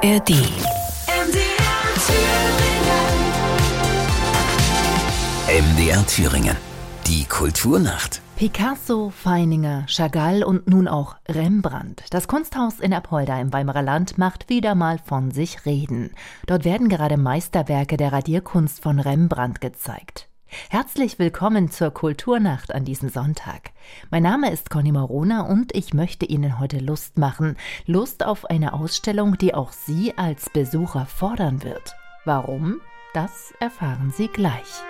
ARD. MDR Thüringen. Die Kulturnacht. Picasso, Feininger, Chagall und nun auch Rembrandt. Das Kunsthaus in Apolda im Weimarer Land macht wieder mal von sich reden. Dort werden gerade Meisterwerke der Radierkunst von Rembrandt gezeigt. Herzlich willkommen zur Kulturnacht an diesem Sonntag. Mein Name ist Conny Morona und ich möchte Ihnen heute Lust machen. Lust auf eine Ausstellung, die auch Sie als Besucher fordern wird. Warum? Das erfahren Sie gleich.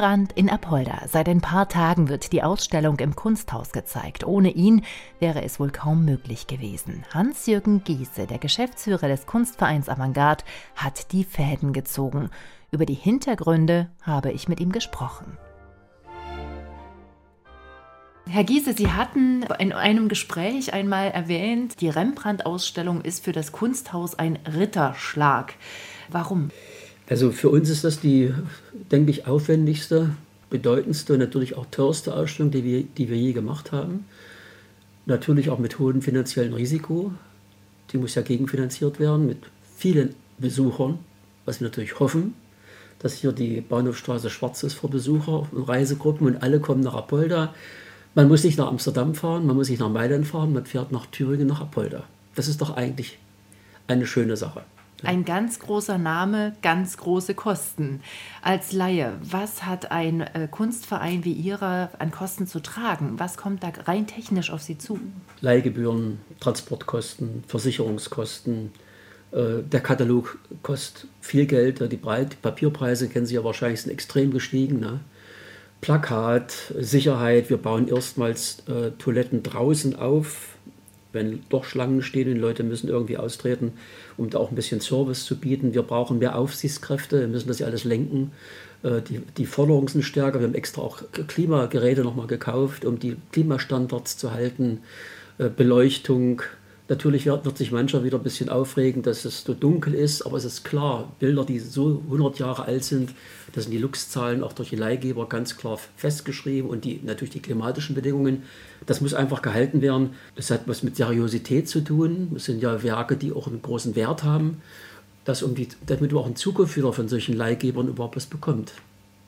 Rembrandt in Apolda. Seit ein paar Tagen wird die Ausstellung im Kunsthaus gezeigt. Ohne ihn wäre es wohl kaum möglich gewesen. Hans-Jürgen Giese, der Geschäftsführer des Kunstvereins Avantgarde, hat die Fäden gezogen. Über die Hintergründe habe ich mit ihm gesprochen. Herr Giese, Sie hatten in einem Gespräch einmal erwähnt, die Rembrandt-Ausstellung ist für das Kunsthaus ein Ritterschlag. Warum? Also für uns ist das die, denke ich, aufwendigste, bedeutendste und natürlich auch teuerste Ausstellung, die wir, die wir je gemacht haben. Natürlich auch mit hohem finanziellen Risiko. Die muss ja gegenfinanziert werden mit vielen Besuchern, was wir natürlich hoffen, dass hier die Bahnhofstraße schwarz ist für Besucher und Reisegruppen und alle kommen nach Apolda. Man muss nicht nach Amsterdam fahren, man muss nicht nach Mailand fahren, man fährt nach Thüringen, nach Apolda. Das ist doch eigentlich eine schöne Sache. Ein ganz großer Name, ganz große Kosten. Als Laie, was hat ein äh, Kunstverein wie Ihrer an Kosten zu tragen? Was kommt da rein technisch auf Sie zu? Leihgebühren, Transportkosten, Versicherungskosten. Äh, der Katalog kostet viel Geld. Die, Breit, die Papierpreise kennen Sie ja wahrscheinlich, sind extrem gestiegen. Ne? Plakat, Sicherheit. Wir bauen erstmals äh, Toiletten draußen auf wenn doch Schlangen stehen und Leute müssen irgendwie austreten, um da auch ein bisschen Service zu bieten. Wir brauchen mehr Aufsichtskräfte, wir müssen das ja alles lenken. Äh, die, die Forderungen sind stärker. Wir haben extra auch Klimageräte nochmal gekauft, um die Klimastandards zu halten. Äh, Beleuchtung, Natürlich wird, wird, sich mancher wieder ein bisschen aufregen, dass es so dunkel ist, aber es ist klar, Bilder, die so 100 Jahre alt sind, das sind die Lux-Zahlen auch durch die Leihgeber ganz klar festgeschrieben und die, natürlich die klimatischen Bedingungen. Das muss einfach gehalten werden. Das hat was mit Seriosität zu tun. Das sind ja Werke, die auch einen großen Wert haben, dass um die, damit man auch in Zukunft wieder von solchen Leihgebern überhaupt was bekommt.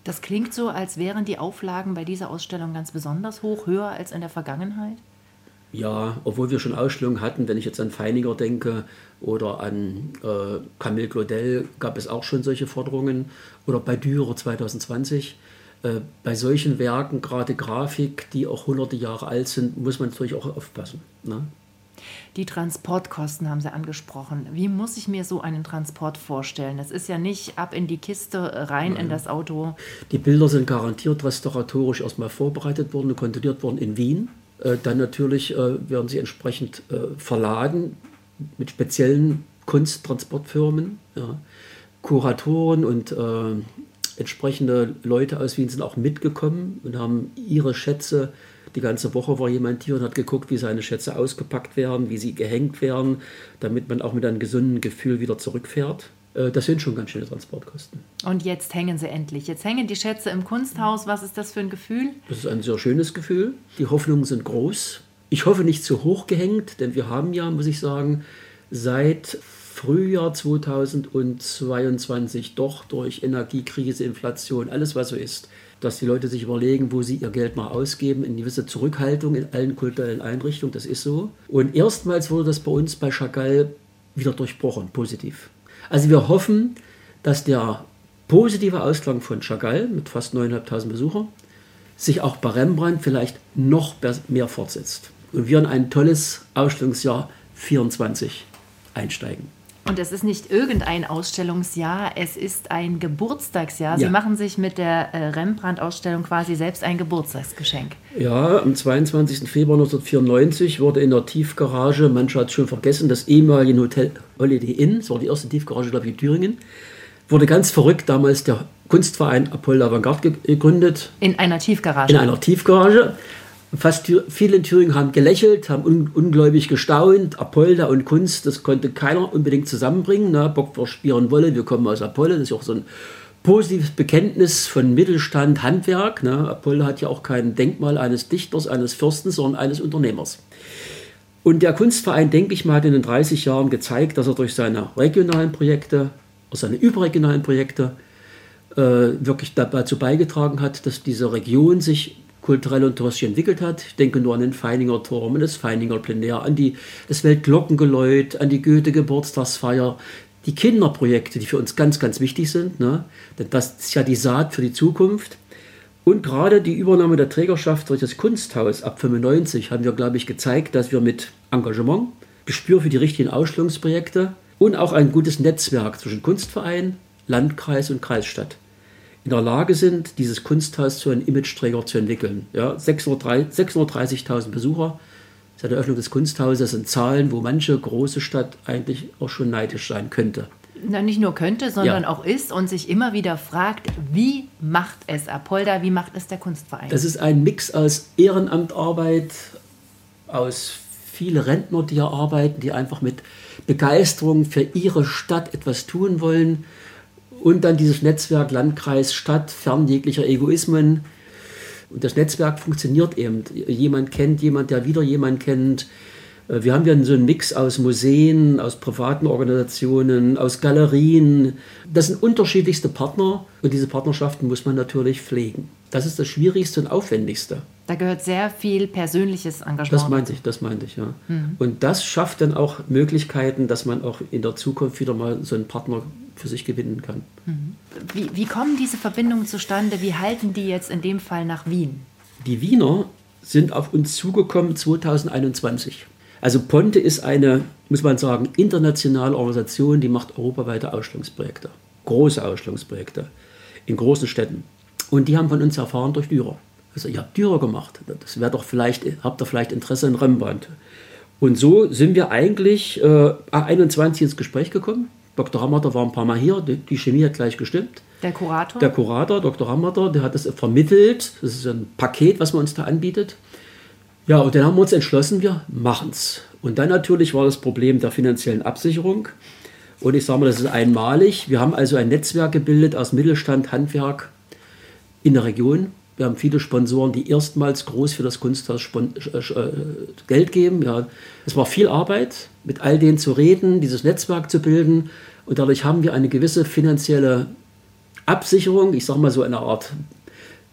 Das klingt so, als wären die Auflagen bei dieser Ausstellung ganz besonders hoch, höher als in der Vergangenheit. Ja, obwohl wir schon Ausstellungen hatten, wenn ich jetzt an Feininger denke oder an äh, Camille Claudel, gab es auch schon solche Forderungen. Oder bei Dürer 2020. Äh, bei solchen Werken, gerade Grafik, die auch hunderte Jahre alt sind, muss man natürlich auch aufpassen. Ne? Die Transportkosten haben Sie angesprochen. Wie muss ich mir so einen Transport vorstellen? Das ist ja nicht ab in die Kiste, rein Nein. in das Auto. Die Bilder sind garantiert restauratorisch erstmal vorbereitet worden und kontrolliert worden in Wien. Äh, dann natürlich äh, werden sie entsprechend äh, verladen mit speziellen Kunsttransportfirmen. Ja. Kuratoren und entsprechende Leute aus Wien sind auch mitgekommen und haben ihre Schätze. Die ganze Woche war jemand hier und hat geguckt, wie seine Schätze ausgepackt werden, wie sie gehängt werden, damit man auch mit einem gesunden Gefühl wieder zurückfährt. Äh, das sind schon ganz schöne Transportkosten. Und jetzt hängen sie endlich. Jetzt hängen die Schätze im Kunsthaus. Was ist das für ein Gefühl? Das ist ein sehr schönes Gefühl. Die Hoffnungen sind groß. Ich hoffe nicht zu hoch gehängt, denn wir haben ja, muss ich sagen, seit Frühjahr 2022 doch durch Energiekrise, Inflation, alles was so ist, dass die Leute sich überlegen, wo sie ihr Geld mal ausgeben, in gewisse Zurückhaltung in allen kulturellen Einrichtungen, das ist so. Und erstmals wurde das bei uns bei Chagall wieder durchbrochen, positiv. Also wir hoffen, dass der positive Ausklang von Chagall mit fast 9.500 Besuchern sich auch bei Rembrandt vielleicht noch mehr fortsetzt. Und wir in ein tolles Ausstellungsjahr 24 einsteigen. Und es ist nicht irgendein Ausstellungsjahr, es ist ein Geburtstagsjahr. Sie ja. machen sich mit der äh, Rembrandt-Ausstellung quasi selbst ein Geburtstagsgeschenk. Ja, am 22. Februar 1994 wurde in der Tiefgarage, manche hat es schon vergessen, das ehemalige Hotel Holiday Inn, das war die erste Tiefgarage, glaube ich, in Thüringen, wurde ganz verrückt damals der Kunstverein Apollo Avantgarde gegründet. In einer Tiefgarage? In einer Tiefgarage. Fast viele in Thüringen haben gelächelt, haben un ungläubig gestaunt. Apolda und Kunst, das konnte keiner unbedingt zusammenbringen. Ne? Bock vor Spieren Wolle, wir kommen aus Apollo, das ist auch so ein positives Bekenntnis von Mittelstand, Handwerk. Ne? Apollo hat ja auch kein Denkmal eines Dichters, eines Fürsten, sondern eines Unternehmers. Und der Kunstverein, denke ich mal, hat in den 30 Jahren gezeigt, dass er durch seine regionalen Projekte, seine überregionalen Projekte, äh, wirklich dazu beigetragen hat, dass diese Region sich kulturell und touristisch entwickelt hat. Ich denke nur an den Feininger Turm, an das Feininger Plenär, an die, das Weltglockengeläut, an die Goethe-Geburtstagsfeier, die Kinderprojekte, die für uns ganz, ganz wichtig sind. Ne? Denn das ist ja die Saat für die Zukunft. Und gerade die Übernahme der Trägerschaft durch das Kunsthaus ab 95 haben wir, glaube ich, gezeigt, dass wir mit Engagement, Gespür für die richtigen Ausstellungsprojekte und auch ein gutes Netzwerk zwischen Kunstverein, Landkreis und Kreisstadt in der Lage sind, dieses Kunsthaus zu einem Imageträger zu entwickeln. Ja, 630.000 Besucher seit der Eröffnung des Kunsthauses sind Zahlen, wo manche große Stadt eigentlich auch schon neidisch sein könnte. Na, nicht nur könnte, sondern ja. auch ist und sich immer wieder fragt, wie macht es Apolda, wie macht es der Kunstverein? Das ist ein Mix aus Ehrenamtarbeit, aus viele Rentner, die hier arbeiten, die einfach mit Begeisterung für ihre Stadt etwas tun wollen und dann dieses Netzwerk Landkreis, Stadt, fern jeglicher Egoismen. Und das Netzwerk funktioniert eben. Jemand kennt jemand, der wieder jemand kennt. Äh, wir haben ja so einen Mix aus Museen, aus privaten Organisationen, aus Galerien. Das sind unterschiedlichste Partner und diese Partnerschaften muss man natürlich pflegen. Das ist das Schwierigste und Aufwendigste. Da gehört sehr viel persönliches Engagement. Das meinte ich, das meinte ich, ja. Mhm. Und das schafft dann auch Möglichkeiten, dass man auch in der Zukunft wieder mal so einen Partner für sich gewinnen kann. Mhm. Wie, wie kommen diese Verbindungen zustande? Wie halten die jetzt in dem Fall nach Wien? Die Wiener sind auf uns zugekommen 2021. Also Ponte ist eine, muss man sagen, internationale Organisation, die macht europaweite Ausstellungsprojekte, große Ausstellungsprojekte in großen Städten. Und die haben von uns erfahren durch Dürer. Also ihr habt Dürer gemacht, das wäre doch vielleicht, habt ihr vielleicht Interesse in Rembrandt. Und so sind wir eigentlich äh, 21 ins Gespräch gekommen Dr. Hammerter war ein paar Mal hier, die, die, Chemie hat gleich gestimmt. Der Kurator? Der Kurator, Dr. Hammerter, der hat das vermittelt. Das ist ein Paket, was man uns da anbietet. Ja, und dann haben wir uns entschlossen, wir machen es. Und dann natürlich war das Problem der finanziellen Absicherung. Und ich sage mal, das ist einmalig. Wir haben also ein Netzwerk gebildet aus Mittelstand, Handwerk in der Region. Wir haben viele Sponsoren, die erstmals groß für das Kunsthaus äh, äh, Geld geben. Ja, es war viel Arbeit, mit all denen zu reden, dieses Netzwerk zu bilden. Und dadurch haben wir eine gewisse finanzielle Absicherung, ich sage mal so eine Art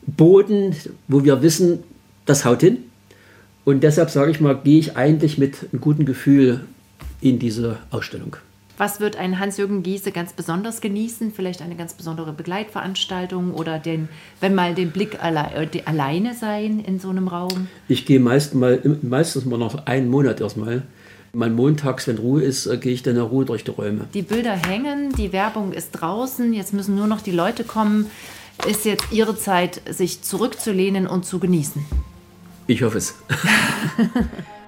Boden, wo wir wissen, das haut hin. Und deshalb sage ich mal, gehe ich eigentlich mit einem guten Gefühl in diese Ausstellung. Was wird ein Hans-Jürgen Giese ganz besonders genießen? Vielleicht eine ganz besondere Begleitveranstaltung oder den, wenn mal den Blick alle, äh, alleine sein in so einem Raum? Ich gehe meist mal, meistens mal noch einen Monat erstmal. Mal montags, wenn Ruhe ist, äh, gehe ich dann in Ruhe durch die Räume. Die Bilder hängen, die Werbung ist draußen, jetzt müssen nur noch die Leute kommen. Ist jetzt Ihre Zeit, sich zurückzulehnen und zu genießen? Ich hoffe es.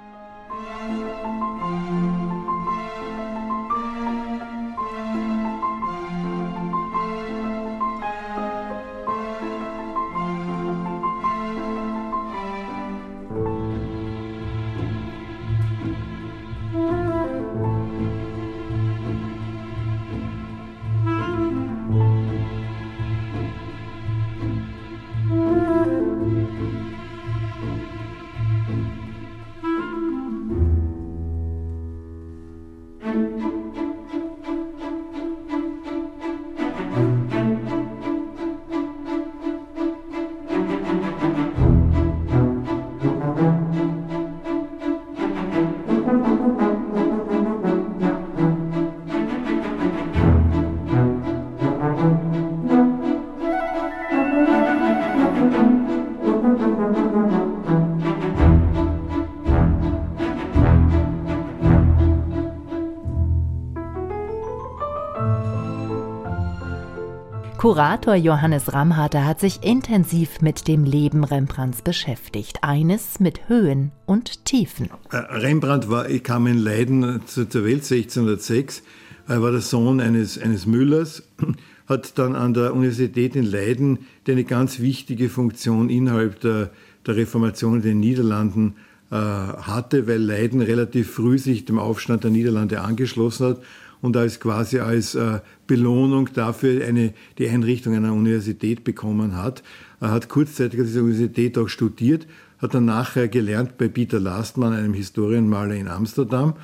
Kurator Johannes Ramharter hat sich intensiv mit dem Leben Rembrandts beschäftigt. Eines mit Höhen und Tiefen. Äh, Rembrandt war, kam in Leiden zur Welt 1606. Er war der Sohn eines, eines Müllers, hat dann an der Universität in Leiden, die eine ganz wichtige Funktion innerhalb der, der Reformation in den Niederlanden äh, hatte, weil Leiden relativ früh sich dem Aufstand der Niederlande angeschlossen hat und als quasi als äh, Belohnung dafür eine, die Einrichtung einer Universität bekommen hat. Er hat kurzzeitig an dieser Universität auch studiert, hat dann nachher gelernt bei Peter Lastmann, einem Historienmaler in Amsterdam,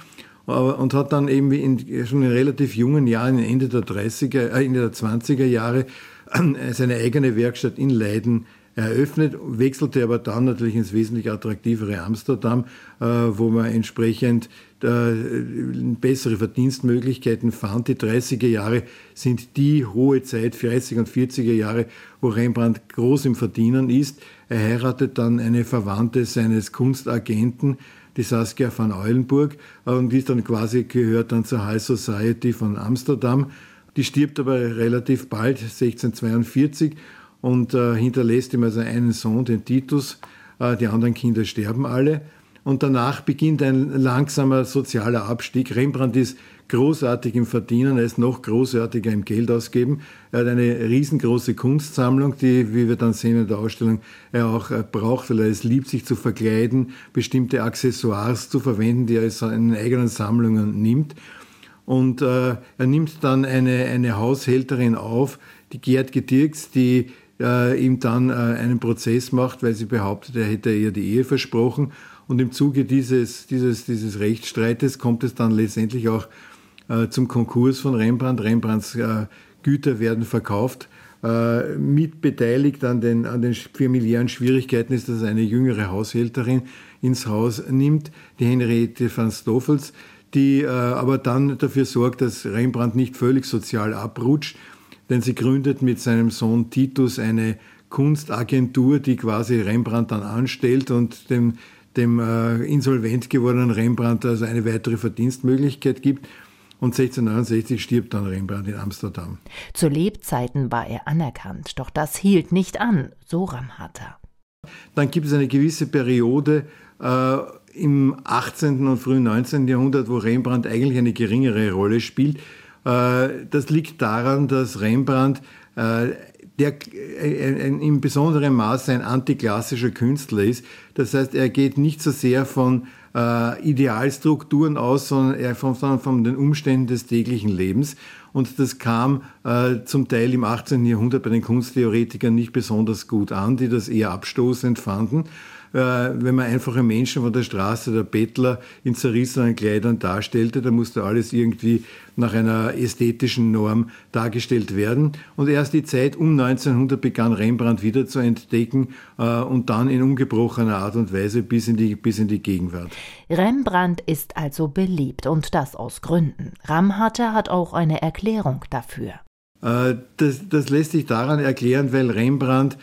und hat dann eben in, schon in relativ jungen Jahren, Ende der 30er, äh, Ende der 20er Jahre, äh, seine eigene Werkstatt in Leiden eröffnet, wechselte aber dann natürlich ins wesentlich attraktivere Amsterdam, äh, wo man entsprechend bessere Verdienstmöglichkeiten fand. Die 30er Jahre sind die hohe Zeit, 30er und 40er Jahre, wo Rembrandt groß im Verdienen ist. Er heiratet dann eine Verwandte seines Kunstagenten, die Saskia van Eulenburg, und die ist dann quasi gehört dann zur High Society von Amsterdam. Die stirbt aber relativ bald, 1642, und äh, hinterlässt ihm also einen Sohn, den Titus. Äh, die anderen Kinder sterben alle. Und danach beginnt ein langsamer sozialer Abstieg. Rembrandt ist großartig im Verdienen, er ist noch großartiger im Geld ausgeben. Er hat eine riesengroße Kunstsammlung, die, wie wir dann sehen in der Ausstellung, er auch äh, braucht, weil er es liebt, sich zu verkleiden, bestimmte Accessoires zu verwenden, die er in eigenen Sammlungen nimmt. Und äh, er nimmt dann eine, eine Haushälterin auf, die Gerd Gedirks, die äh, ihm dann äh, einen Prozess macht, weil sie behauptet, er hätte ihr die Ehe versprochen. Und im Zuge dieses, dieses, dieses Rechtsstreites kommt es dann letztendlich auch äh, zum Konkurs von Rembrandt. Rembrandts äh, Güter werden verkauft. Äh, mitbeteiligt an den, an den familiären Schwierigkeiten ist, dass eine jüngere Haushälterin ins Haus nimmt, die Henriette van Stoffels, die äh, aber dann dafür sorgt, dass Rembrandt nicht völlig sozial abrutscht denn sie gründet mit seinem Sohn Titus eine Kunstagentur, die quasi Rembrandt dann anstellt und dem, dem äh, insolvent gewordenen Rembrandt also eine weitere Verdienstmöglichkeit gibt. Und 1669 stirbt dann Rembrandt in Amsterdam. Zu Lebzeiten war er anerkannt, doch das hielt nicht an, so Ramharter. Dann gibt es eine gewisse Periode äh, im 18. und frühen 19. Jahrhundert, wo Rembrandt eigentlich eine geringere Rolle spielt. Äh, das liegt daran, dass Rembrandt äh, der äh, in besonderem Maße ein antiklassischer Künstler ist. Das heißt, er geht nicht so sehr von Idealstrukturen aus, sondern er von, sondern von den Umständen des täglichen Lebens. Und das kam äh, zum Teil im 18. Jahrhundert bei den Kunsttheoretikern nicht besonders gut an, die das eher abstoßend fanden. Äh, wenn man einfache Menschen von der Straße, der Bettler, in zerrissenen Kleidern darstellte, da musste alles irgendwie nach einer ästhetischen Norm dargestellt werden. Und erst die Zeit um 1900 begann Rembrandt wieder zu entdecken äh, und dann in ungebrochener Art und Weise bis in, die, bis in die Gegenwart. Rembrandt ist also beliebt und das aus Gründen. Ramharter hat auch eine Erklärung dafür. Äh, das, das lässt sich daran erklären, weil Rembrandt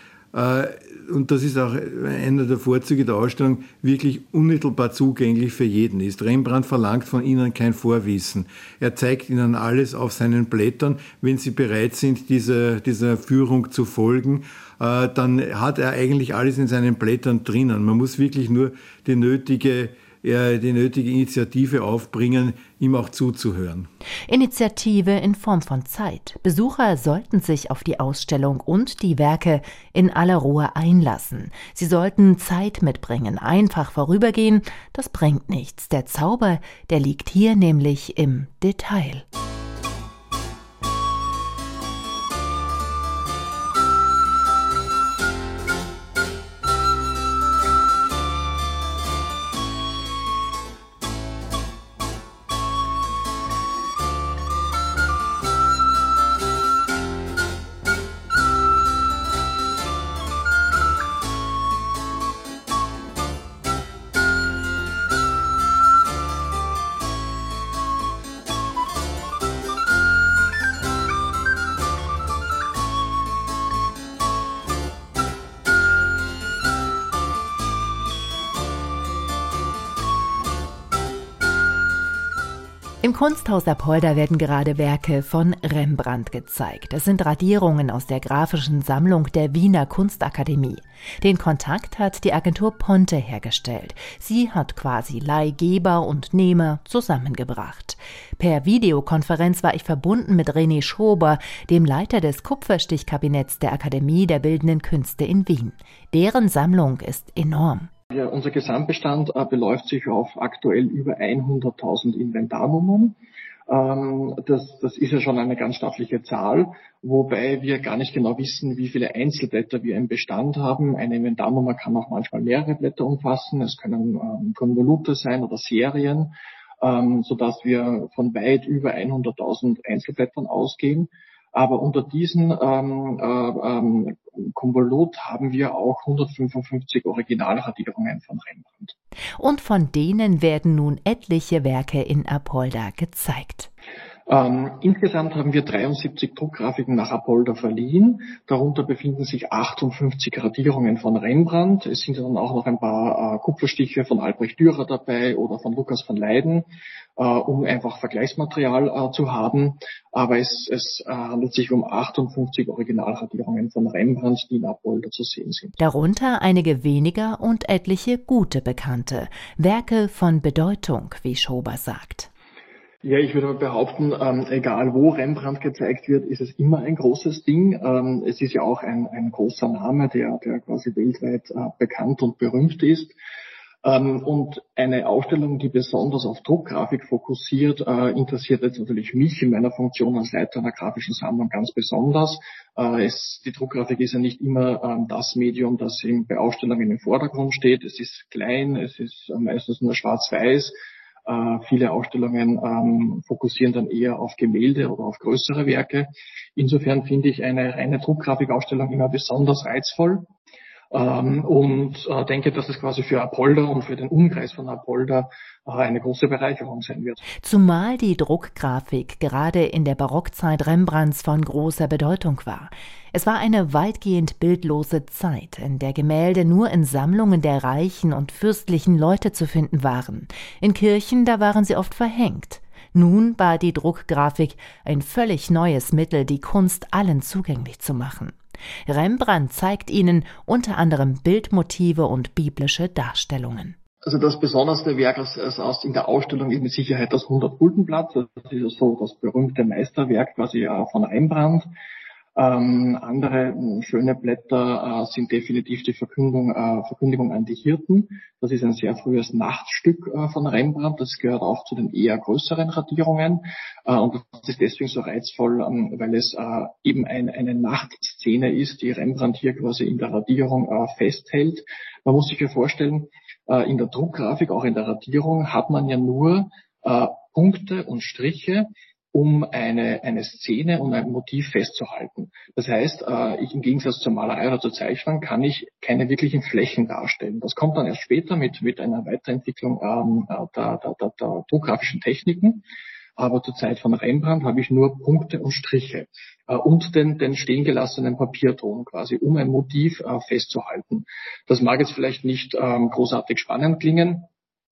und das ist auch einer der Vorzüge der Ausstellung, wirklich unmittelbar zugänglich für jeden ist. Rembrandt verlangt von Ihnen kein Vorwissen. Er zeigt Ihnen alles auf seinen Blättern. Wenn Sie bereit sind, dieser, dieser Führung zu folgen, äh, dann hat er eigentlich alles in seinen Blättern drinnen. Man muss wirklich nur die nötige die nötige Initiative aufbringen, ihm auch zuzuhören. Initiative in Form von Zeit. Besucher sollten sich auf die Ausstellung und die Werke in aller Ruhe einlassen. Sie sollten Zeit mitbringen, einfach vorübergehen, das bringt nichts. Der Zauber, der liegt hier nämlich im Detail. Kunsthaus Apolda werden gerade Werke von Rembrandt gezeigt. Es sind Radierungen aus der grafischen Sammlung der Wiener Kunstakademie. Den Kontakt hat die Agentur Ponte hergestellt. Sie hat quasi Leihgeber und Nehmer zusammengebracht. Per Videokonferenz war ich verbunden mit René Schober, dem Leiter des Kupferstichkabinetts der Akademie der Bildenden Künste in Wien. Deren Sammlung ist enorm. Ja, unser Gesamtbestand äh, beläuft sich auf aktuell über 100.000 Inventarnummern. Ähm, das, das ist ja schon eine ganz stattliche Zahl, wobei wir gar nicht genau wissen, wie viele Einzelblätter wir im Bestand haben. Eine Inventarnummer kann auch manchmal mehrere Blätter umfassen. Es können ähm, Konvolute sein oder Serien, ähm, sodass wir von weit über 100.000 Einzelblättern ausgehen. Aber unter diesen ähm, äh, ähm, Konvolut haben wir auch 155 Originalradierungen von Rembrandt. Und von denen werden nun etliche Werke in Apolda gezeigt. Ähm, insgesamt haben wir 73 Druckgrafiken nach Apolda verliehen. Darunter befinden sich 58 Radierungen von Rembrandt. Es sind dann auch noch ein paar äh, Kupferstiche von Albrecht Dürer dabei oder von Lukas von Leyden, äh, um einfach Vergleichsmaterial äh, zu haben. Aber es, es äh, handelt sich um 58 Originalradierungen von Rembrandt, die in Apolda zu sehen sind. Darunter einige weniger und etliche gute Bekannte. Werke von Bedeutung, wie Schober sagt. Ja, ich würde behaupten, ähm, egal wo Rembrandt gezeigt wird, ist es immer ein großes Ding. Ähm, es ist ja auch ein, ein großer Name, der, der quasi weltweit äh, bekannt und berühmt ist. Ähm, und eine Ausstellung, die besonders auf Druckgrafik fokussiert, äh, interessiert jetzt natürlich mich in meiner Funktion als Leiter einer grafischen Sammlung ganz besonders. Äh, es, die Druckgrafik ist ja nicht immer ähm, das Medium, das in, bei Ausstellungen im Vordergrund steht. Es ist klein, es ist äh, meistens nur schwarz-weiß äh, viele Ausstellungen ähm, fokussieren dann eher auf Gemälde oder auf größere Werke. Insofern finde ich eine reine Druckgrafikausstellung immer besonders reizvoll und äh, denke, dass es quasi für Apolda und für den Umkreis von Apolda äh, eine große Bereicherung sein wird. Zumal die Druckgrafik gerade in der Barockzeit Rembrandts von großer Bedeutung war. Es war eine weitgehend bildlose Zeit, in der Gemälde nur in Sammlungen der reichen und fürstlichen Leute zu finden waren. In Kirchen, da waren sie oft verhängt. Nun war die Druckgrafik ein völlig neues Mittel, die Kunst allen zugänglich zu machen. Rembrandt zeigt ihnen unter anderem Bildmotive und biblische Darstellungen. Also das besonderste Werk aus, in der Ausstellung ist mit Sicherheit das 100 Guldenblatt. Das ist so das berühmte Meisterwerk quasi äh, von Rembrandt. Ähm, andere hm, schöne Blätter äh, sind definitiv die Verkündung, äh, Verkündigung an die Hirten. Das ist ein sehr frühes Nachtstück äh, von Rembrandt. Das gehört auch zu den eher größeren Radierungen. Äh, und das ist deswegen so reizvoll, ähm, weil es äh, eben ein, eine Nachtszene ist, die Rembrandt hier quasi in der Radierung äh, festhält. Man muss sich ja vorstellen, in der Druckgrafik, auch in der Radierung, hat man ja nur Punkte und Striche um eine, eine Szene und ein Motiv festzuhalten. Das heißt, äh, ich im Gegensatz zur Malerei oder zur Zeichnung kann ich keine wirklichen Flächen darstellen. Das kommt dann erst später mit, mit einer Weiterentwicklung ähm, äh, der, der, der, der druckgrafischen Techniken. Aber zur Zeit von Rembrandt habe ich nur Punkte und Striche äh, und den, den stehen gelassenen Papierton quasi, um ein Motiv äh, festzuhalten. Das mag jetzt vielleicht nicht ähm, großartig spannend klingen,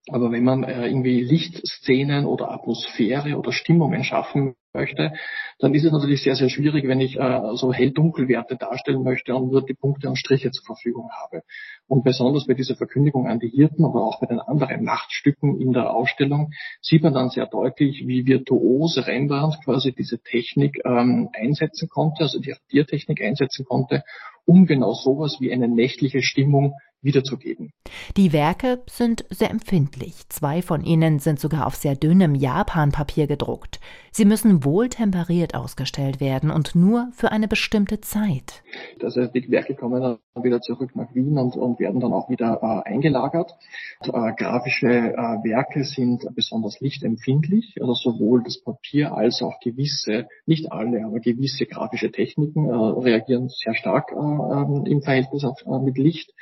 aber wenn man äh, irgendwie Lichtszenen oder Atmosphäre oder Stimmungen schaffen möchte, dann ist es natürlich sehr, sehr schwierig, wenn ich äh, so hell-dunkel-Werte darstellen möchte und nur die Punkte und Striche zur Verfügung habe. Und besonders bei dieser Verkündigung an die Hirten oder auch bei den anderen Nachtstücken in der Ausstellung sieht man dann sehr deutlich, wie virtuos Rembrandt quasi diese Technik ähm, einsetzen konnte, also die Radiertechnik einsetzen konnte, um genau sowas wie eine nächtliche Stimmung wiederzugeben. Die Werke sind sehr empfindlich. Zwei von ihnen sind sogar auf sehr dünnem Japanpapier gedruckt. Sie müssen wohltemperiert ausgestellt werden und nur für eine bestimmte Zeit. Also die Werke kommen dann wieder zurück nach Wien und, und werden dann auch wieder äh, eingelagert. Und, äh, grafische äh, Werke sind besonders lichtempfindlich, also sowohl das Papier als auch gewisse, nicht alle, aber gewisse grafische Techniken äh, reagieren sehr stark äh, ähm, im Verhältnis auf, äh, mit Licht.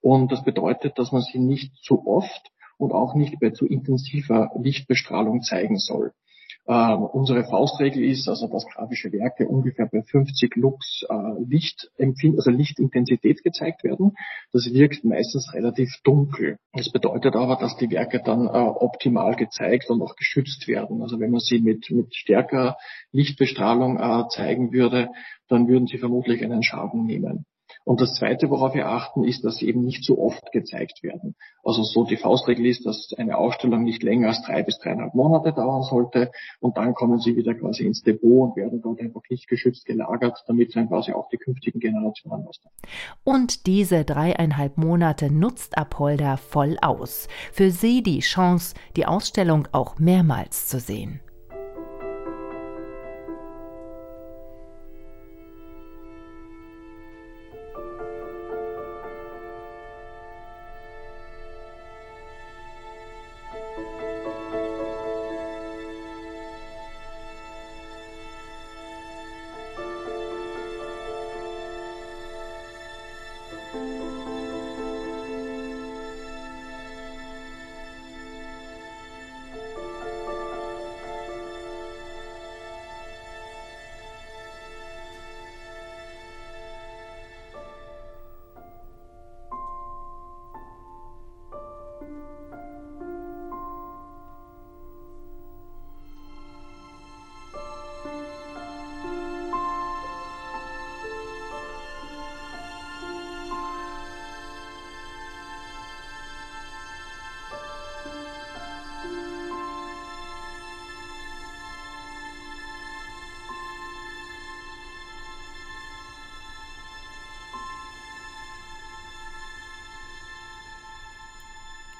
Und das bedeutet, dass man sie nicht zu oft und auch nicht bei zu intensiver Lichtbestrahlung zeigen soll. Äh, unsere Faustregel ist also, dass grafische Werke ungefähr bei 50 Lux äh, Licht also Lichtintensität gezeigt werden. Das wirkt meistens relativ dunkel. Das bedeutet aber, dass die Werke dann äh, optimal gezeigt und auch geschützt werden. Also wenn man sie mit, mit stärker Lichtbestrahlung äh, zeigen würde, dann würden sie vermutlich einen Schaden nehmen. Und das Zweite, worauf wir achten, ist, dass sie eben nicht zu oft gezeigt werden. Also so die Faustregel ist, dass eine Ausstellung nicht länger als drei bis dreieinhalb Monate dauern sollte und dann kommen sie wieder quasi ins Depot und werden dort einfach nicht geschützt gelagert, damit dann quasi auch die künftigen Generationen ausnehmen. Und diese dreieinhalb Monate nutzt Apolda voll aus. Für sie die Chance, die Ausstellung auch mehrmals zu sehen.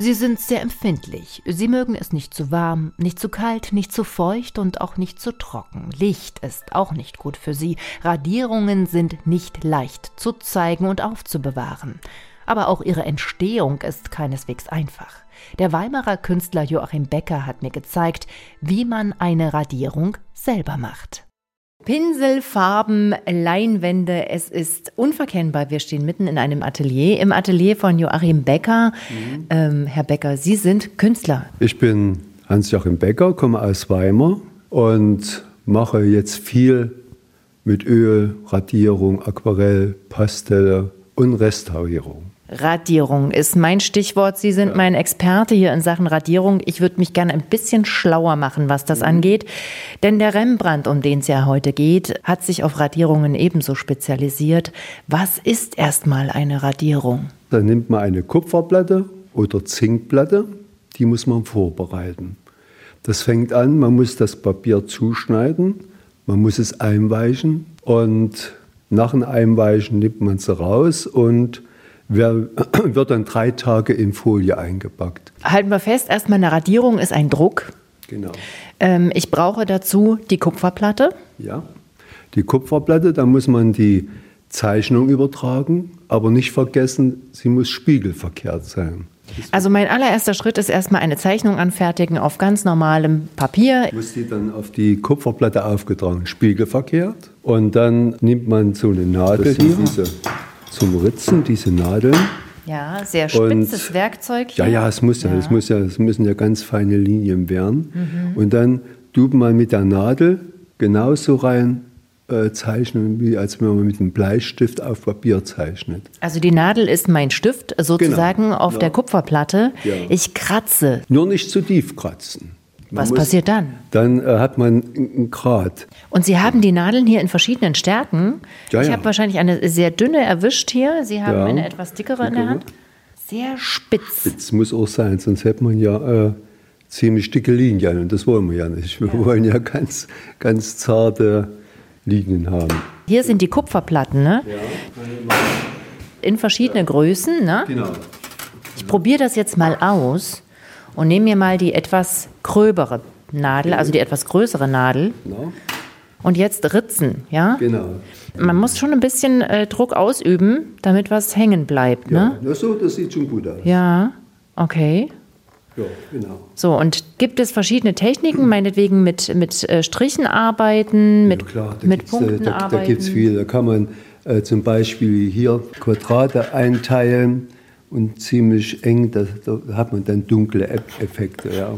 Sie sind sehr empfindlich. Sie mögen es nicht zu warm, nicht zu kalt, nicht zu feucht und auch nicht zu trocken. Licht ist auch nicht gut für sie. Radierungen sind nicht leicht zu zeigen und aufzubewahren. Aber auch ihre Entstehung ist keineswegs einfach. Der Weimarer Künstler Joachim Becker hat mir gezeigt, wie man eine Radierung selber macht. Pinsel, Farben, Leinwände, es ist unverkennbar. Wir stehen mitten in einem Atelier, im Atelier von Joachim Becker. Mhm. Ähm, Herr Becker, Sie sind Künstler. Ich bin Hans-Joachim Becker, komme aus Weimar und mache jetzt viel mit Öl, Radierung, Aquarell, Pastelle und Restaurierung. Radierung ist mein Stichwort. Sie sind ja. mein Experte hier in Sachen Radierung. Ich würde mich gerne ein bisschen schlauer machen, was das mhm. angeht. Denn der Rembrandt, um den es ja heute geht, hat sich auf Radierungen ebenso spezialisiert. Was ist erstmal eine Radierung? Da nimmt man eine Kupferplatte oder Zinkplatte, die muss man vorbereiten. Das fängt an, man muss das Papier zuschneiden, man muss es einweichen und nach dem Einweichen nimmt man es raus und wird dann drei Tage in Folie eingepackt. Halten wir fest, erstmal eine Radierung ist ein Druck. Genau. Ähm, ich brauche dazu die Kupferplatte. Ja, die Kupferplatte, da muss man die Zeichnung übertragen, aber nicht vergessen, sie muss spiegelverkehrt sein. Also mein allererster Schritt ist erstmal eine Zeichnung anfertigen auf ganz normalem Papier. Muss die dann auf die Kupferplatte aufgetragen, spiegelverkehrt. Und dann nimmt man so eine Nadel hier. Diese zum Ritzen, diese Nadeln. Ja, sehr spitzes und, Werkzeug. Hier. Ja, ja, es muss ja, ja. Es muss ja, es müssen ja ganz feine Linien werden. Mhm. Und dann tut man mit der Nadel genauso rein äh, zeichnen, wie als wenn man mit einem Bleistift auf Papier zeichnet. Also die Nadel ist mein Stift sozusagen genau. auf ja. der Kupferplatte. Ja. Ich kratze. Nur nicht zu tief kratzen. Man Was muss, passiert dann? Dann äh, hat man einen Grat. Und Sie haben die Nadeln hier in verschiedenen Stärken. Ja, ich ja. habe wahrscheinlich eine sehr dünne erwischt hier. Sie haben ja, eine etwas dickere in der Hand. Sehr spitz. Spitz muss auch sein, sonst hätte man ja äh, ziemlich dicke Linien. Und das wollen wir ja nicht. Wir wollen ja ganz, ganz zarte Linien haben. Hier sind die Kupferplatten, ne? Ja. In verschiedene Größen, ne? Genau. Ich probiere das jetzt mal aus und nehme mir mal die etwas gröbere Nadel, also die etwas größere Nadel. Genau. Und jetzt ritzen, ja? Genau. Man muss schon ein bisschen äh, Druck ausüben, damit was hängen bleibt, ne? Ja, so, das sieht schon gut aus. Ja, okay. Ja, genau. So, und gibt es verschiedene Techniken, meinetwegen mit, mit äh, Strichen arbeiten, mit, ja, klar, mit Punkten da, arbeiten? Da gibt es viel. Da kann man äh, zum Beispiel hier Quadrate einteilen und ziemlich eng, da, da hat man dann dunkle Effekte. Ja.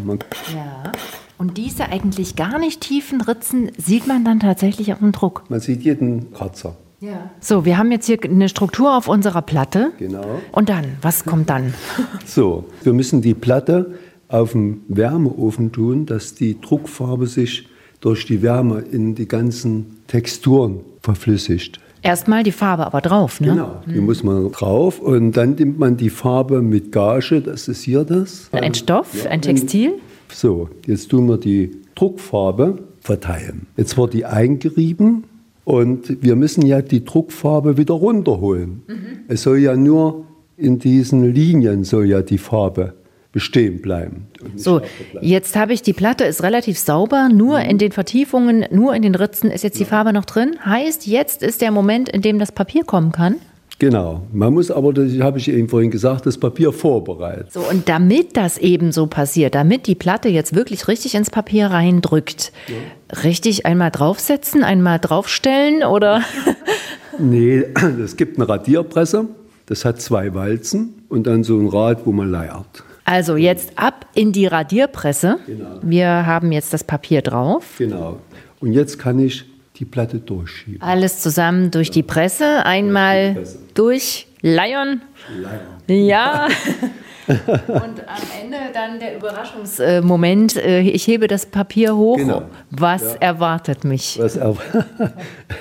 Ja. Und diese eigentlich gar nicht tiefen Ritzen sieht man dann tatsächlich auf dem Druck. Man sieht jeden Kratzer. Ja. So, wir haben jetzt hier eine Struktur auf unserer Platte. Genau. Und dann, was kommt dann? So, wir müssen die Platte auf dem Wärmeofen tun, dass die Druckfarbe sich durch die Wärme in die ganzen Texturen verflüssigt. Erstmal die Farbe aber drauf, ne? Genau, die muss man drauf und dann nimmt man die Farbe mit Gage, das ist hier das. Ein Stoff, ein Textil. So, jetzt tun wir die Druckfarbe verteilen. Jetzt wird die eingerieben und wir müssen ja die Druckfarbe wieder runterholen. Es soll ja nur in diesen Linien soll ja die Farbe bestehen bleiben. So, jetzt habe ich die Platte, ist relativ sauber, nur in den Vertiefungen, nur in den Ritzen ist jetzt die Farbe noch drin. Heißt, jetzt ist der Moment, in dem das Papier kommen kann. Genau. Man muss aber, das habe ich eben vorhin gesagt, das Papier vorbereiten. So, und damit das eben so passiert, damit die Platte jetzt wirklich richtig ins Papier reindrückt, richtig einmal draufsetzen, einmal draufstellen oder? Nee, es gibt eine Radierpresse, das hat zwei Walzen und dann so ein Rad, wo man leiert. Also jetzt ab in die Radierpresse. Wir haben jetzt das Papier drauf. Genau. Und jetzt kann ich die Platte durchschieben. Alles zusammen durch die Presse, einmal Presse. durch Lion. Ja. Und am Ende dann der Überraschungsmoment. äh, Ich hebe das Papier hoch. Genau. Was Ja. erwartet mich? Was auch,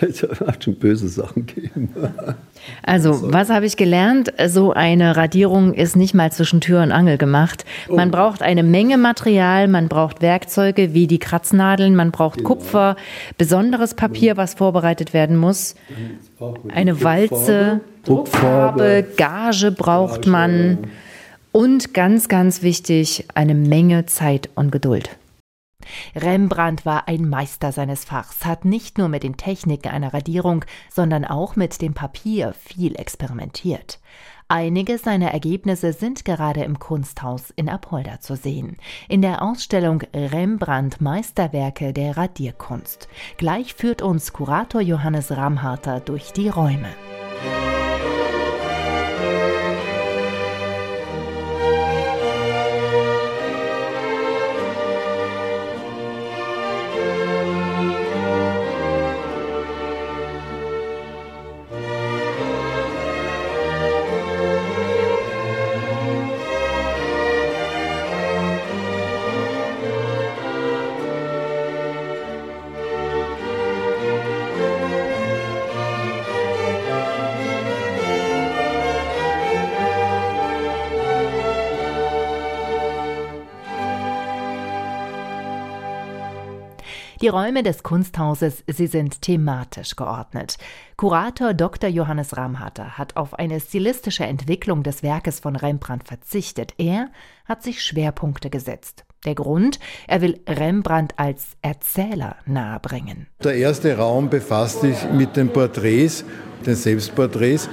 es hat schon böse Sachen gegeben. Also, was habe ich gelernt? So eine Radierung ist nicht mal zwischen Tür und Angel gemacht. Oh. Man braucht eine Menge Material, man braucht Werkzeuge wie die Kratznadeln, man braucht Genau. Kupfer, besonderes Papier, was vorbereitet werden muss. Eine Walze, Druckfarbe, Gage braucht man und ganz, ganz wichtig, eine Menge Zeit und Geduld. Rembrandt war ein Meister seines Fachs, hat nicht nur mit den Techniken einer Radierung, sondern auch mit dem Papier viel experimentiert. Einige seiner Ergebnisse sind gerade im Kunsthaus in Apolda zu sehen. In der Ausstellung Rembrandt Meisterwerke der Radierkunst. Gleich führt uns Kurator Johannes Ramharter durch die Räume. Die Räume des Kunsthauses, sie sind thematisch geordnet. Kurator Dr. Johannes Ramharter hat auf eine stilistische Entwicklung des Werkes von Rembrandt verzichtet. Er hat sich Schwerpunkte gesetzt. Der Grund, er will Rembrandt als Erzähler nahebringen. Der erste Raum befasst sich mit den Porträts, den Selbstporträts.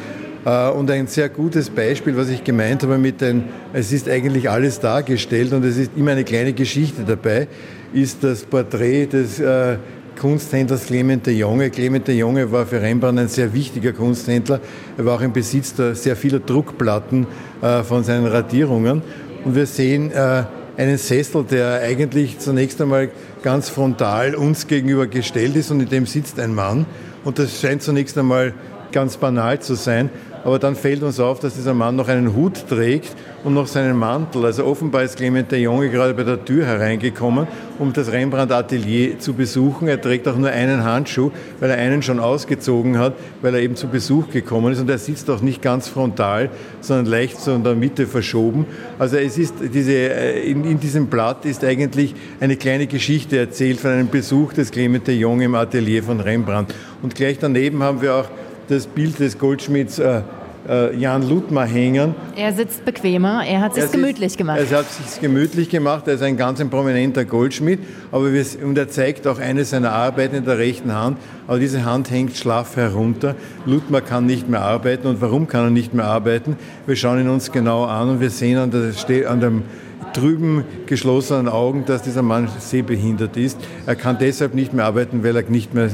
Äh, Und ein sehr gutes Beispiel, was ich gemeint habe mit den, es ist eigentlich alles dargestellt und es ist immer eine kleine Geschichte dabei, ist das Porträt des äh, Kunsthändlers Clement de Jonge. Clement de Jonge war für Rembrandt ein sehr wichtiger Kunsthändler. Er war auch im Besitz der sehr vieler Druckplatten äh, von seinen Radierungen. Und wir sehen äh, einen Sessel, der eigentlich zunächst einmal ganz frontal uns gegenüber gestellt ist und in dem sitzt ein Mann. Und das scheint zunächst einmal ganz banal zu sein. Aber dann fällt uns auf, dass dieser Mann noch einen Hut trägt und noch seinen Mantel. Also offenbar ist Clement de Jonge gerade bei der Tür hereingekommen, um das Rembrandt-Atelier zu besuchen. Er trägt auch nur einen Handschuh, weil er einen schon ausgezogen hat, weil er eben zu Besuch gekommen ist. Und er sitzt auch nicht ganz frontal, sondern leicht so in der Mitte verschoben. Also es ist diese, äh, in, in diesem Blatt ist eigentlich eine kleine Geschichte erzählt von einem Besuch des Clement de Jonge im Atelier von Rembrandt. Und gleich daneben haben wir auch das Bild des Goldschmieds äh, äh, Jan Ludmer hängen. Er sitzt bequemer, er hat es gemütlich gemacht. Er hat es gemütlich gemacht, er ist ein ganz ein prominenter Goldschmied, aber wir, und er zeigt auch eine seiner Arbeiten in der rechten Hand, aber diese Hand hängt schlaff herunter. Ludmer kann nicht mehr arbeiten und warum kann er nicht mehr arbeiten? Wir schauen ihn uns genau an und wir sehen an, der, an dem trüben geschlossenen Augen, dass dieser Mann sehbehindert ist. Er kann deshalb nicht mehr arbeiten, weil er nicht mehr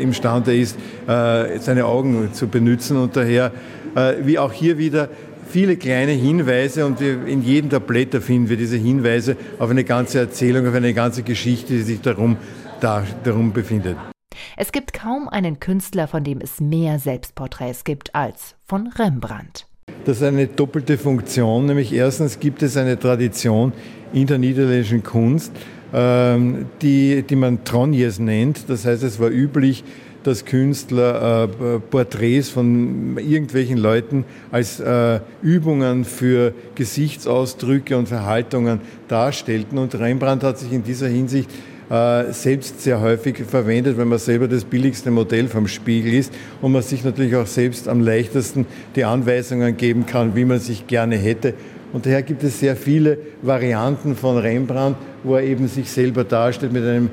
imstande ist, äh, seine Augen zu benutzen und daher, äh, wie auch hier wieder, viele kleine Hinweise und in jedem der Blätter finden wir diese Hinweise auf eine ganze Erzählung, auf eine ganze Geschichte, die sich darum, da, darum befindet. Es gibt kaum einen Künstler, von dem es mehr Selbstporträts gibt als von Rembrandt. Das eine doppelte Funktion, nämlich erstens gibt es eine Tradition in der niederländischen Kunst, ähm, die, die man Tronjes nennt. Das heißt, es war üblich, dass Künstler äh, Porträts von irgendwelchen Leuten als äh, Übungen für Gesichtsausdrücke und Verhaltungen darstellten. Und Rembrandt hat sich in dieser Hinsicht äh, selbst sehr häufig verwendet, wenn man selber das billigste Modell vom Spiegel ist und man sich natürlich auch selbst am leichtesten die Anweisungen geben kann, wie man sich gerne hätte. Und daher gibt es sehr viele Varianten von Rembrandt, wo er eben sich selber darstellt mit einem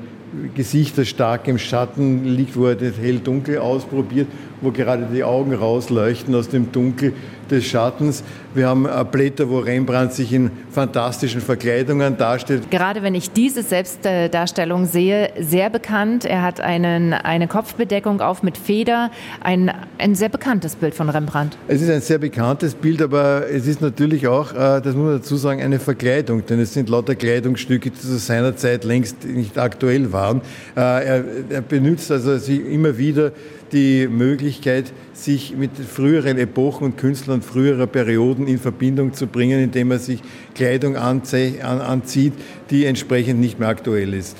Gesicht, das stark im Schatten liegt, wo er das hell-dunkel ausprobiert, wo gerade die Augen rausleuchten aus dem Dunkel des Schattens. Wir haben Blätter, wo Rembrandt sich in fantastischen Verkleidungen darstellt. Gerade wenn ich diese Selbstdarstellung sehe, sehr bekannt. Er hat einen, eine Kopfbedeckung auf mit Feder. Ein, ein sehr bekanntes Bild von Rembrandt. Es ist ein sehr bekanntes Bild, aber es ist natürlich auch, äh, das muss man dazu sagen, eine Verkleidung. Denn es sind lauter Kleidungsstücke, die zu seiner Zeit längst nicht aktuell waren. Äh, er, er benutzt also immer wieder die Möglichkeit, sich mit früheren Epochen und Künstlern früherer Perioden in Verbindung zu bringen, indem er sich Kleidung anzieht, die entsprechend nicht mehr aktuell ist.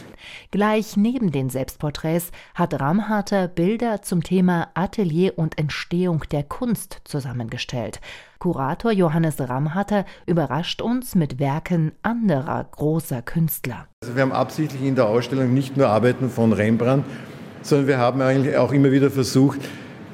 Gleich neben den Selbstporträts hat Ramharter Bilder zum Thema Atelier und Entstehung der Kunst zusammengestellt. Kurator Johannes Ramharter überrascht uns mit Werken anderer großer Künstler. Also wir haben absichtlich in der Ausstellung nicht nur Arbeiten von Rembrandt, sondern wir haben eigentlich auch immer wieder versucht,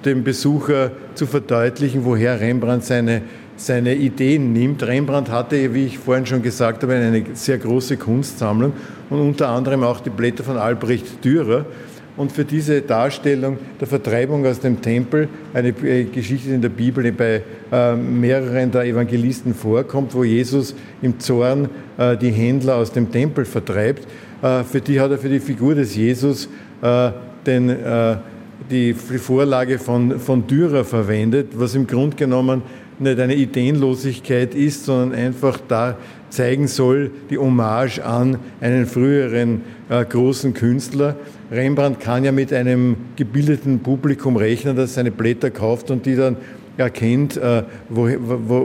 dem Besucher zu verdeutlichen, woher Rembrandt seine, seine Ideen nimmt. Rembrandt hatte, wie ich vorhin schon gesagt habe, eine sehr große Kunstsammlung und unter anderem auch die Blätter von Albrecht Dürer. Und für diese Darstellung der Vertreibung aus dem Tempel, eine äh, Geschichte die in der Bibel bei äh, mehreren der Evangelisten vorkommt, wo Jesus im Zorn äh, die Händler aus dem Tempel vertreibt, für die hat er für die Figur des Jesus den, äh, die Vorlage von, von Dürer verwendet, was im Grunde genommen nicht eine Ideenlosigkeit ist, sondern einfach da zeigen soll, die Hommage an einen früheren äh, großen Künstler. Rembrandt kann ja mit einem gebildeten Publikum rechnen, das seine Blätter kauft und die dann erkennt, äh, wo,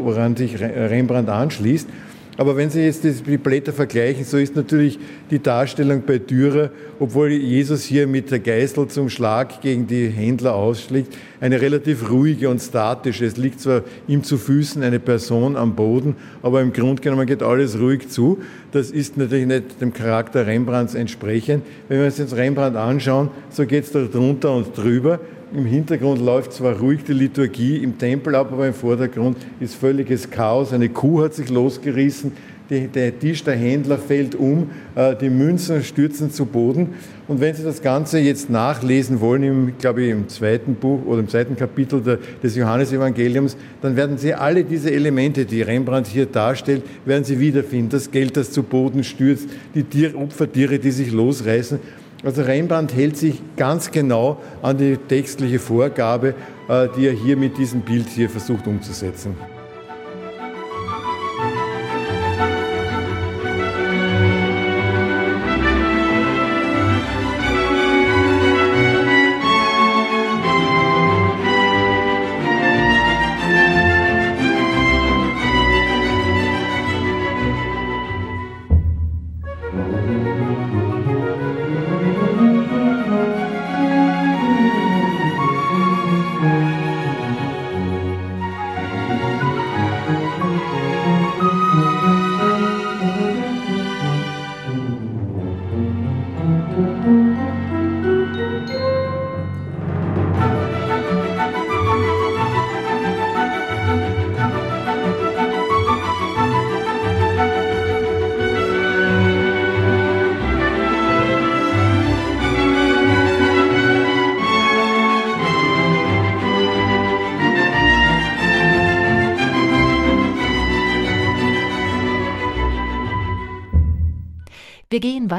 woran sich Rembrandt anschließt. Aber wenn Sie jetzt die Blätter vergleichen, so ist natürlich die Darstellung bei Dürer, obwohl Jesus hier mit der Geißel zum Schlag gegen die Händler ausschlägt, eine relativ ruhige und statische. Es liegt zwar ihm zu Füßen eine Person am Boden, aber im Grunde genommen geht alles ruhig zu. Das ist natürlich nicht dem Charakter Rembrandts entsprechend. Wenn wir uns jetzt Rembrandt anschauen, so geht es da drunter und drüber. Im Hintergrund läuft zwar ruhig die Liturgie im Tempel ab, aber im Vordergrund ist völliges Chaos. Eine Kuh hat sich losgerissen, die, der Tisch der Händler fällt um, äh, die Münzen stürzen zu Boden. Und wenn Sie das Ganze jetzt nachlesen wollen, im, glaube ich, im zweiten Buch oder im zweiten Kapitel der, des Johannesevangeliums, dann werden Sie alle diese Elemente, die Rembrandt hier darstellt, werden Sie wiederfinden. Das Geld, das zu Boden stürzt, die Tier, Opfertiere, die sich losreißen. Also Rembrandt hält sich ganz genau an die textliche Vorgabe, äh, die er hier mit diesem Bild hier versucht umzusetzen.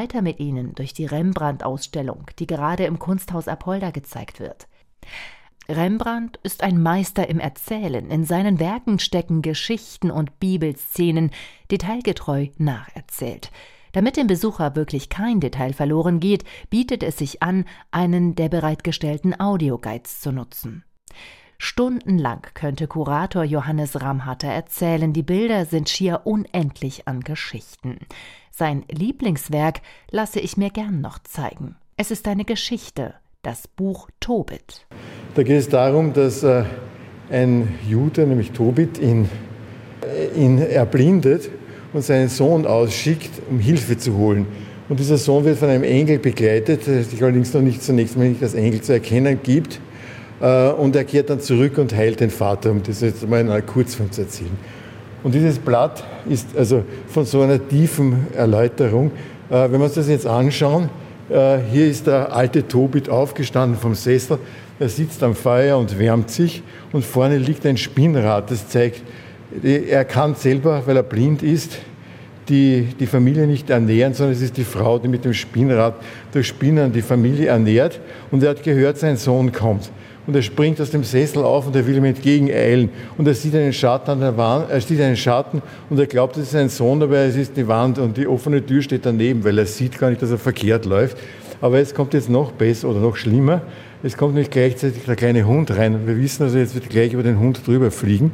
Weiter mit Ihnen durch die Rembrandt-Ausstellung, die gerade im Kunsthaus Apolda gezeigt wird. Rembrandt ist ein Meister im Erzählen. In seinen Werken stecken Geschichten und Bibelszenen detailgetreu nacherzählt. Damit dem Besucher wirklich kein Detail verloren geht, bietet es sich an, einen der bereitgestellten Audioguides zu nutzen. Stundenlang könnte Kurator Johannes Ramhatter erzählen, die Bilder sind schier unendlich an Geschichten. Sein Lieblingswerk lasse ich mir gern noch zeigen. Es ist eine Geschichte, das Buch Tobit. Da geht es darum, dass äh, ein Jude, nämlich Tobit, ihn, äh, ihn erblindet und seinen Sohn ausschickt, um Hilfe zu holen. Und dieser Sohn wird von einem Engel begleitet, der sich allerdings noch nicht zunächst mal nicht als Engel zu erkennen gibt. Äh, und er kehrt dann zurück und heilt den Vater, um das jetzt mal in einer Kurzform zu erzählen. Und dieses Blatt ist also von so einer tiefen Erläuterung. Äh, wenn wir uns das jetzt anschauen, äh, hier ist der alte Tobit aufgestanden vom Sessel. Er sitzt am Feuer und wärmt sich und vorne liegt ein Spinnrad. Das zeigt, er kann selber, weil er blind ist, die, die Familie nicht ernähren, sondern es ist die Frau, die mit dem Spinnrad durch Spinnen die Familie ernährt. Und er hat gehört, sein Sohn kommt und er springt aus dem Sessel auf und er will ihm entgegeneilen. Und er sieht einen Schatten an der Wand, er sieht einen Schatten und er glaubt, es ist sein Sohn, aber es ist die Wand und die offene Tür steht daneben, weil er sieht gar nicht, dass er verkehrt läuft. Aber es kommt jetzt noch besser oder noch schlimmer. Es kommt nämlich gleichzeitig der kleine Hund rein. Wir wissen also, jetzt wird gleich über den Hund drüber fliegen.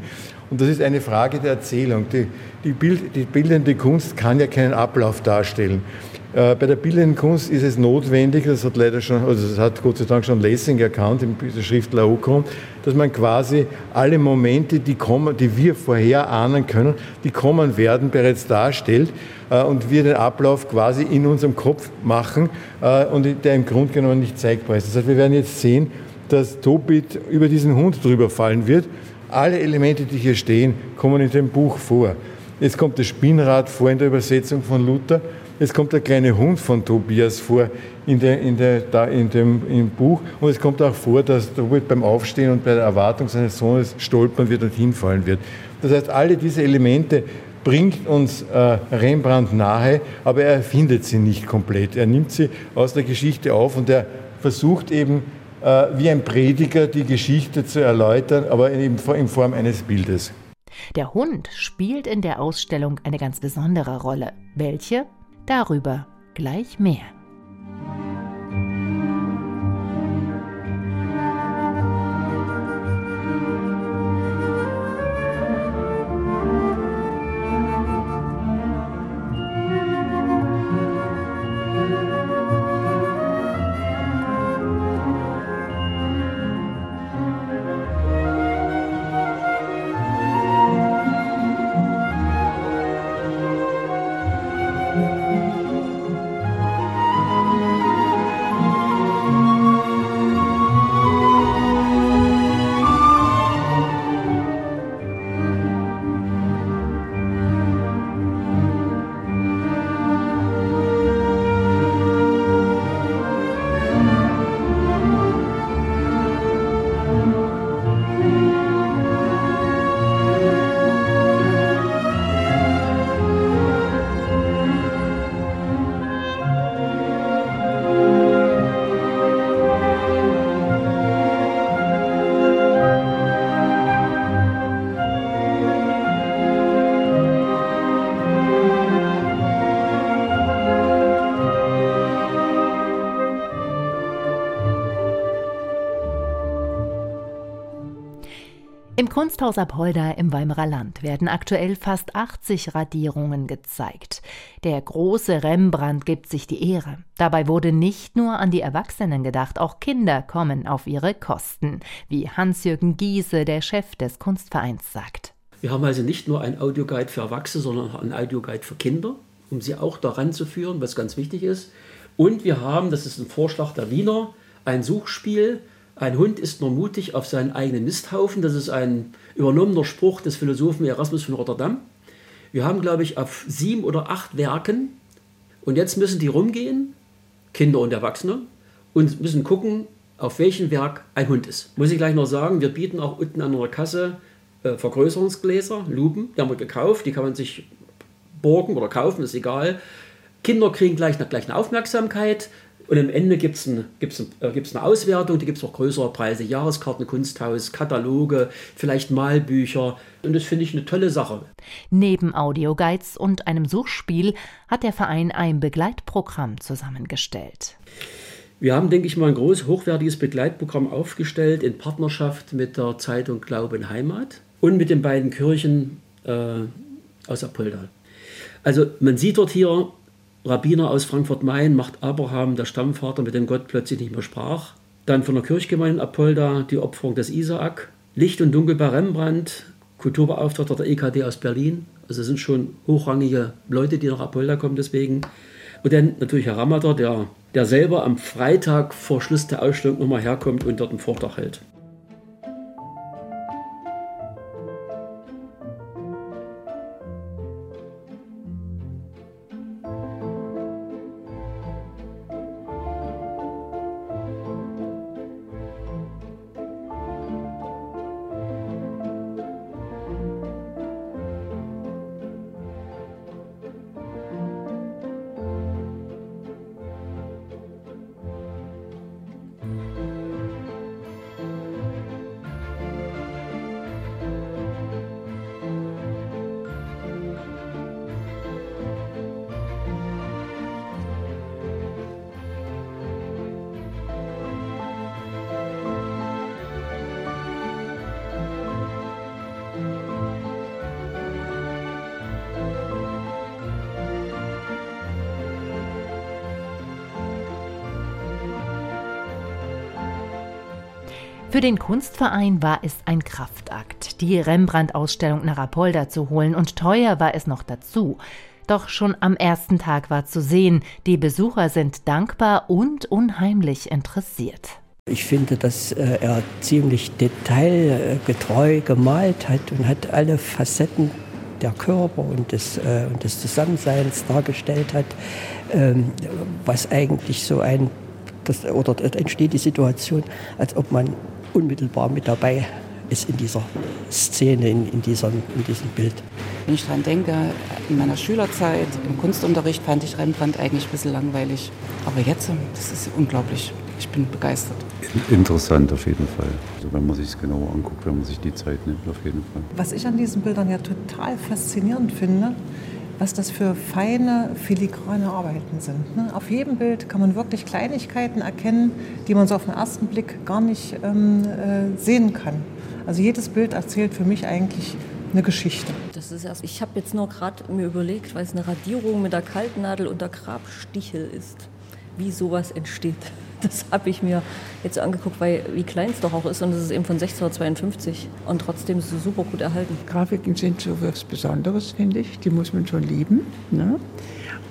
Und das ist eine Frage der Erzählung. Die, die, Bild, die bildende Kunst kann ja keinen Ablauf darstellen. Äh, bei der bildenden Kunst ist es notwendig, das hat leider schon, also das hat Gott sei Dank schon Lessing erkannt in der Schrift Laocoon, dass man quasi alle Momente, die kommen, die wir vorher ahnen können, die kommen werden, bereits darstellt äh, und wir den Ablauf quasi in unserem Kopf machen äh, und der im Grunde genommen nicht zeigbar ist. Das heißt, wir werden jetzt sehen, dass Tobit über diesen Hund drüber fallen wird. Alle Elemente, die hier stehen, kommen in dem Buch vor. Jetzt kommt das Spinnrad vor in der Übersetzung von Luther es kommt der kleine Hund von Tobias vor in, der, in, der, da in dem im Buch. Und es kommt auch vor, dass Robert beim Aufstehen und bei der Erwartung seines Sohnes stolpern wird und hinfallen wird. Das heißt, alle diese Elemente bringt uns äh, Rembrandt nahe, aber er erfindet sie nicht komplett. Er nimmt sie aus der Geschichte auf und er versucht eben äh, wie ein Prediger die Geschichte zu erläutern, aber in, in Form eines Bildes. Der Hund spielt in der Ausstellung eine ganz besondere Rolle. Welche? Darüber gleich mehr. Kunsthaus Apolda im Weimarer Land werden aktuell fast 80 Radierungen gezeigt. Der große Rembrandt gibt sich die Ehre. Dabei wurde nicht nur an die Erwachsenen gedacht, auch Kinder kommen auf ihre Kosten, wie Hans-Jürgen Giese, der Chef des Kunstvereins, sagt. Wir haben also nicht nur ein Audioguide für Erwachsene, sondern auch ein Audioguide für Kinder, um sie auch daran zu führen, was ganz wichtig ist. Und wir haben, das ist ein Vorschlag der Wiener, ein Suchspiel, ein Hund ist nur mutig auf seinen eigenen Misthaufen. Das ist ein übernommener Spruch des Philosophen Erasmus von Rotterdam. Wir haben, glaube ich, auf sieben oder acht Werken und jetzt müssen die rumgehen, Kinder und Erwachsene, und müssen gucken, auf welchem Werk ein Hund ist. Muss ich gleich noch sagen, wir bieten auch unten an der Kasse äh, Vergrößerungsgläser, Lupen, die haben wir gekauft, die kann man sich borgen oder kaufen, ist egal. Kinder kriegen gleich, gleich eine Aufmerksamkeit, Und am Ende gibt es ein, gibt's ein, äh, gibt's eine Auswertung, die gibt es auch größere Preise, Jahreskarten, Kunsthaus, Kataloge, vielleicht Malbücher. Und das finde ich eine tolle Sache. Neben Audioguides und einem Suchspiel hat der Verein ein Begleitprogramm zusammengestellt. Wir haben, denke ich mal, ein groß, hochwertiges Begleitprogramm aufgestellt in Partnerschaft mit der Zeitung Glaube und Heimat und mit den beiden Kirchen äh, aus Apolda. Also man sieht dort hier Rabbiner aus Frankfurt-Main macht Abraham, der Stammvater, mit dem Gott plötzlich nicht mehr sprach. Dann von der Kirchgemeinde Apolda die Opferung des Isaak. Licht und Dunkel bei Rembrandt, Kulturbeauftragter der EKD aus Berlin. Also sind schon hochrangige Leute, die nach Apolda kommen deswegen. Und dann natürlich Herr Ramader, der, der selber am Freitag vor Schluss der Ausstellung nochmal herkommt und dort einen Vortrag hält. Für den Kunstverein war es ein Kraftakt, die Rembrandt-Ausstellung nach Apolda zu holen und teuer war es noch dazu. Doch schon am ersten Tag war zu sehen, die Besucher sind dankbar und unheimlich interessiert. Ich finde, dass äh, er ziemlich detailgetreu gemalt hat und hat alle Facetten der Körper und des, äh, und des Zusammenseins dargestellt hat, ähm, was eigentlich so ein, das, oder entsteht die Situation, als ob man unmittelbar mit dabei ist in dieser Szene, in, in, diesem, in diesem Bild. Wenn ich daran denke, in meiner Schülerzeit, im Kunstunterricht fand ich Rembrandt eigentlich ein bisschen langweilig. Aber jetzt, das ist unglaublich. Ich bin begeistert. Interessant auf jeden Fall. Also wenn man sich es genauer anguckt, wenn man sich die Zeit nimmt, auf jeden Fall. Was ich an diesen Bildern ja total faszinierend finde, was das für feine, filigrane Arbeiten sind. Ne? Auf jedem Bild kann man wirklich Kleinigkeiten erkennen, die man so auf den ersten Blick gar nicht ähm, äh, sehen kann. Also jedes Bild erzählt für mich eigentlich eine Geschichte. Das ist erst, ich habe jetzt nur gerade mir überlegt, weil es eine Radierung mit der Kaltnadel und der Grabstichel ist, wie sowas entsteht. Das habe ich mir jetzt angeguckt, weil wie klein es doch auch ist und es ist eben von 1652 und trotzdem so super gut erhalten. Grafiken sind so was Besonderes, finde ich. Die muss man schon lieben. Ne?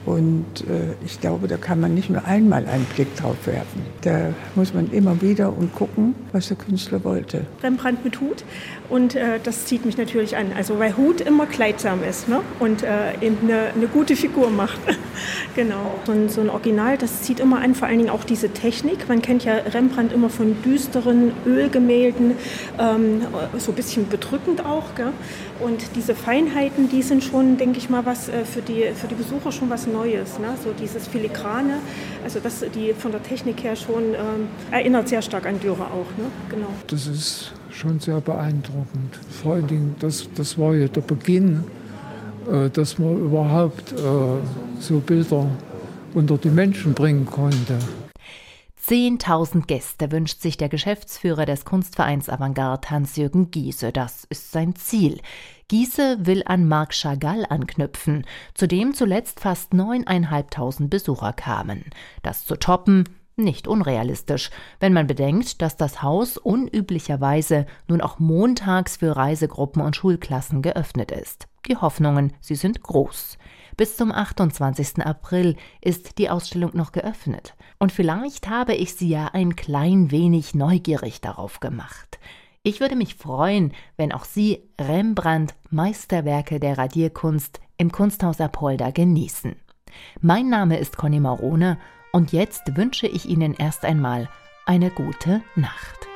Und äh, ich glaube, da kann man nicht nur einmal einen Blick drauf werfen. Da muss man immer wieder und gucken, was der Künstler wollte. Rembrandt mit Hut und äh, das zieht mich natürlich an. Also weil Hut immer kleidsam ist ne? und äh, eben eine, eine, gute Figur macht. genau. Und so ein Original, das zieht immer an, vor allen Dingen auch diese Technik. Man kennt ja Rembrandt immer von düsteren Ölgemälden, ähm, so ein bisschen bedrückend auch. Gell? Und diese Feinheiten, die sind schon, denke ich mal, was äh, für die, für die Besucher schon was Neues. Ne? So dieses Filigrane, also das die von der Technik her schon ähm, erinnert sehr stark an Dürer auch. Ne? Genau. Das ist schon sehr beeindruckend. Vor allen Dingen, das, das war ja der Beginn, äh, dass man überhaupt äh, so Bilder unter die Menschen bringen konnte. 10.000 Gäste wünscht sich der Geschäftsführer des Kunstvereins Avantgarde Hans-Jürgen Giese. Das ist sein Ziel. Giese will an Marc Chagall anknüpfen, zu dem zuletzt fast 9.500 Besucher kamen. Das zu toppen, nicht unrealistisch, wenn man bedenkt, dass das Haus unüblicherweise nun auch montags für Reisegruppen und Schulklassen geöffnet ist. Die Hoffnungen, sie sind groß. Bis zum 28. April ist die Ausstellung noch geöffnet. Und vielleicht habe ich Sie ja ein klein wenig neugierig darauf gemacht. Ich würde mich freuen, wenn auch Sie Rembrandt Meisterwerke der Radierkunst im Kunsthaus Apolda genießen. Mein Name ist Conny Marone und jetzt wünsche ich Ihnen erst einmal eine gute Nacht.